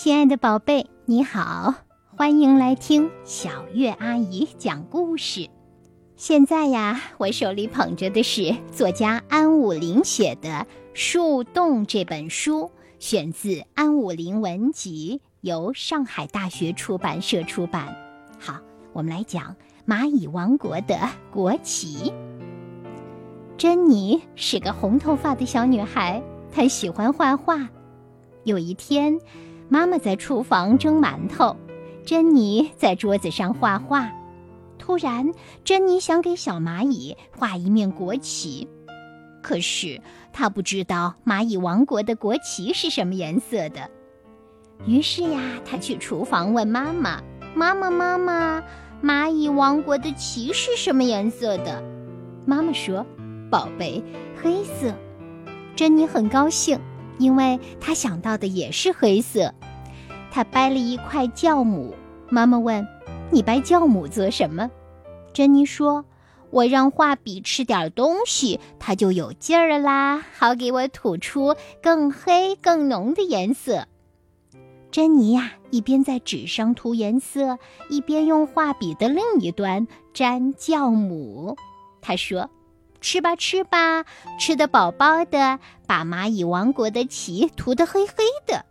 亲爱的宝贝，你好，欢迎来听小月阿姨讲故事。现在呀，我手里捧着的是作家安武林写的《树洞》这本书，选自安武林文集，由上海大学出版社出版。好，我们来讲蚂蚁王国的国旗。珍妮是个红头发的小女孩，她喜欢画画。有一天。妈妈在厨房蒸馒头，珍妮在桌子上画画。突然，珍妮想给小蚂蚁画一面国旗，可是她不知道蚂蚁王国的国旗是什么颜色的。于是呀，她去厨房问妈妈：“妈妈，妈妈，蚂蚁王国的旗是什么颜色的？”妈妈说：“宝贝，黑色。”珍妮很高兴。因为她想到的也是黑色，他掰了一块酵母。妈妈问：“你掰酵母做什么？”珍妮说：“我让画笔吃点东西，它就有劲儿啦，好给我吐出更黑、更浓的颜色。”珍妮呀，一边在纸上涂颜色，一边用画笔的另一端沾酵母。她说。吃吧，吃吧，吃得饱饱的，把蚂蚁王国的旗涂得黑黑的。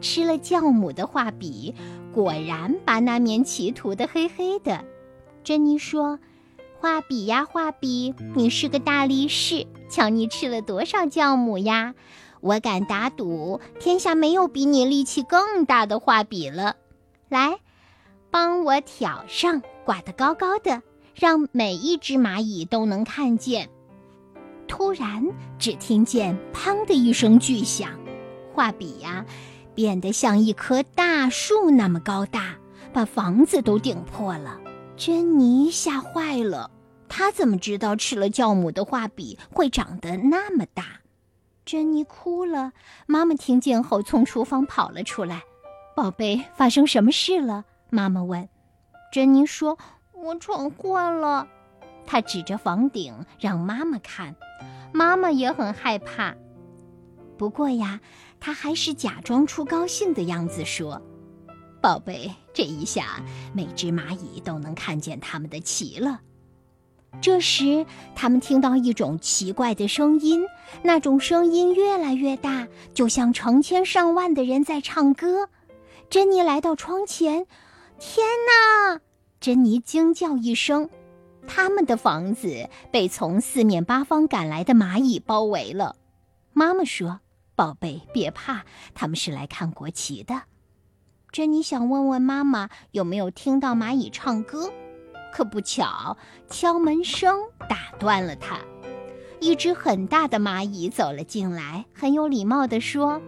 吃了酵母的画笔，果然把那面旗涂得黑黑的。珍妮说：“画笔呀，画笔，你是个大力士，瞧你吃了多少酵母呀！我敢打赌，天下没有比你力气更大的画笔了。来，帮我挑上，挂得高高的。”让每一只蚂蚁都能看见。突然，只听见“砰”的一声巨响，画笔呀，变得像一棵大树那么高大，把房子都顶破了。珍妮吓坏了，她怎么知道吃了酵母的画笔会长得那么大？珍妮哭了。妈妈听见后，从厨房跑了出来。“宝贝，发生什么事了？”妈妈问。珍妮说。我闯祸了，她指着房顶让妈妈看，妈妈也很害怕。不过呀，他还是假装出高兴的样子说：“宝贝，这一下每只蚂蚁都能看见他们的旗了。”这时，他们听到一种奇怪的声音，那种声音越来越大，就像成千上万的人在唱歌。珍妮来到窗前，天哪！珍妮惊叫一声，他们的房子被从四面八方赶来的蚂蚁包围了。妈妈说：“宝贝，别怕，他们是来看国旗的。”珍妮想问问妈妈有没有听到蚂蚁唱歌，可不巧，敲门声打断了她。一只很大的蚂蚁走了进来，很有礼貌地说：“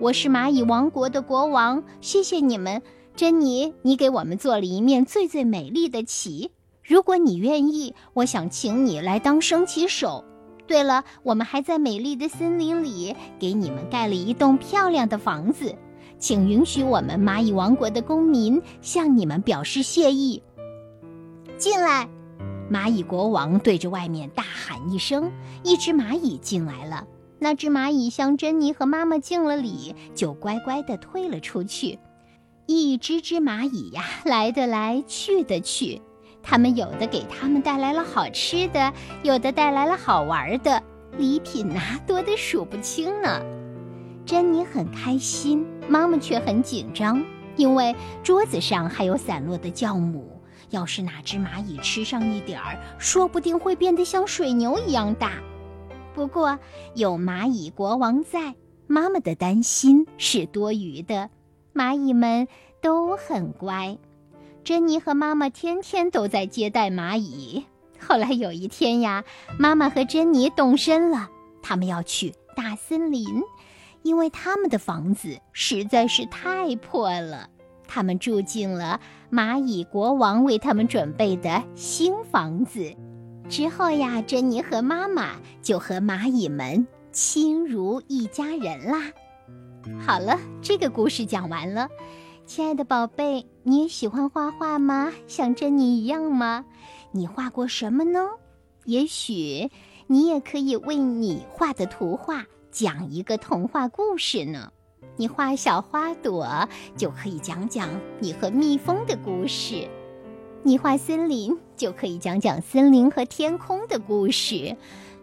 我是蚂蚁王国的国王，谢谢你们。”珍妮，你给我们做了一面最最美丽的旗。如果你愿意，我想请你来当升旗手。对了，我们还在美丽的森林里给你们盖了一栋漂亮的房子，请允许我们蚂蚁王国的公民向你们表示谢意。进来！蚂蚁国王对着外面大喊一声，一只蚂蚁进来了。那只蚂蚁向珍妮和妈妈敬了礼，就乖乖地退了出去。一只只蚂蚁呀，来的来，去的去。他们有的给他们带来了好吃的，有的带来了好玩的礼品呐，多得数不清呢。珍妮很开心，妈妈却很紧张，因为桌子上还有散落的酵母。要是哪只蚂蚁吃上一点儿，说不定会变得像水牛一样大。不过有蚂蚁国王在，妈妈的担心是多余的。蚂蚁们都很乖，珍妮和妈妈天天都在接待蚂蚁。后来有一天呀，妈妈和珍妮动身了，他们要去大森林，因为他们的房子实在是太破了。他们住进了蚂蚁国王为他们准备的新房子。之后呀，珍妮和妈妈就和蚂蚁们亲如一家人啦。好了，这个故事讲完了。亲爱的宝贝，你也喜欢画画吗？像珍妮一样吗？你画过什么呢？也许你也可以为你画的图画讲一个童话故事呢。你画小花朵，就可以讲讲你和蜜蜂的故事；你画森林，就可以讲讲森林和天空的故事；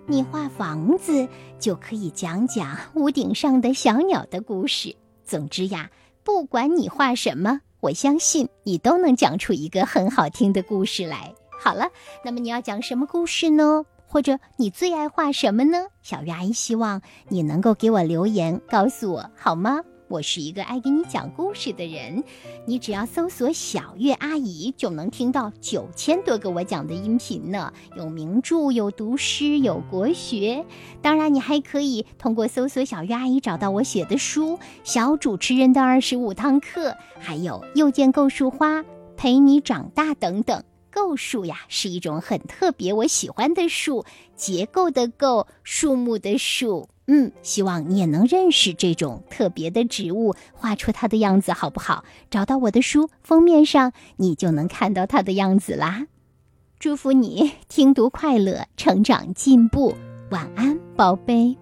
你画房子，就可以讲讲屋顶上的小鸟的故事。总之呀，不管你画什么，我相信你都能讲出一个很好听的故事来。好了，那么你要讲什么故事呢？或者你最爱画什么呢？小鱼阿姨希望你能够给我留言告诉我，好吗？我是一个爱给你讲故事的人，你只要搜索“小月阿姨”，就能听到九千多个我讲的音频呢。有名著，有读诗，有国学。当然，你还可以通过搜索“小月阿姨”找到我写的书《小主持人的二十五堂课》，还有《又见构树花》，陪你长大等等。构树呀，是一种很特别、我喜欢的树，结构的构，树木的树。嗯，希望你也能认识这种特别的植物，画出它的样子，好不好？找到我的书封面上，你就能看到它的样子啦。祝福你听读快乐，成长进步。晚安，宝贝。